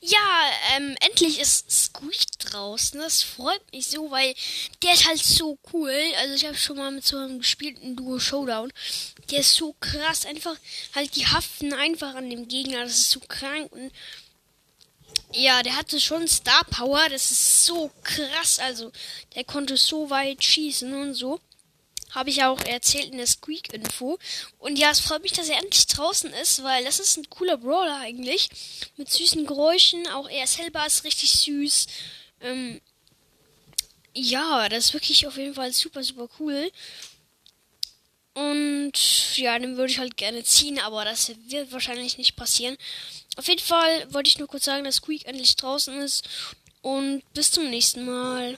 Ja, ähm, endlich ist Squeak draußen. Das freut mich so, weil der ist halt so cool. Also ich habe schon mal mit so einem gespielten Duo Showdown. Der ist so krass. Einfach halt die haften einfach an dem Gegner. Das ist so krank und ja, der hatte schon Star Power. Das ist so krass. Also der konnte so weit schießen und so. Habe ich auch erzählt in der Squeak-Info. Und ja, es freut mich, dass er endlich draußen ist, weil das ist ein cooler Brawler eigentlich. Mit süßen Geräuschen. Auch er selber ist richtig süß. Ähm, ja, das ist wirklich auf jeden Fall super, super cool. Und ja, den würde ich halt gerne ziehen, aber das wird wahrscheinlich nicht passieren. Auf jeden Fall wollte ich nur kurz sagen, dass Squeak endlich draußen ist. Und bis zum nächsten Mal.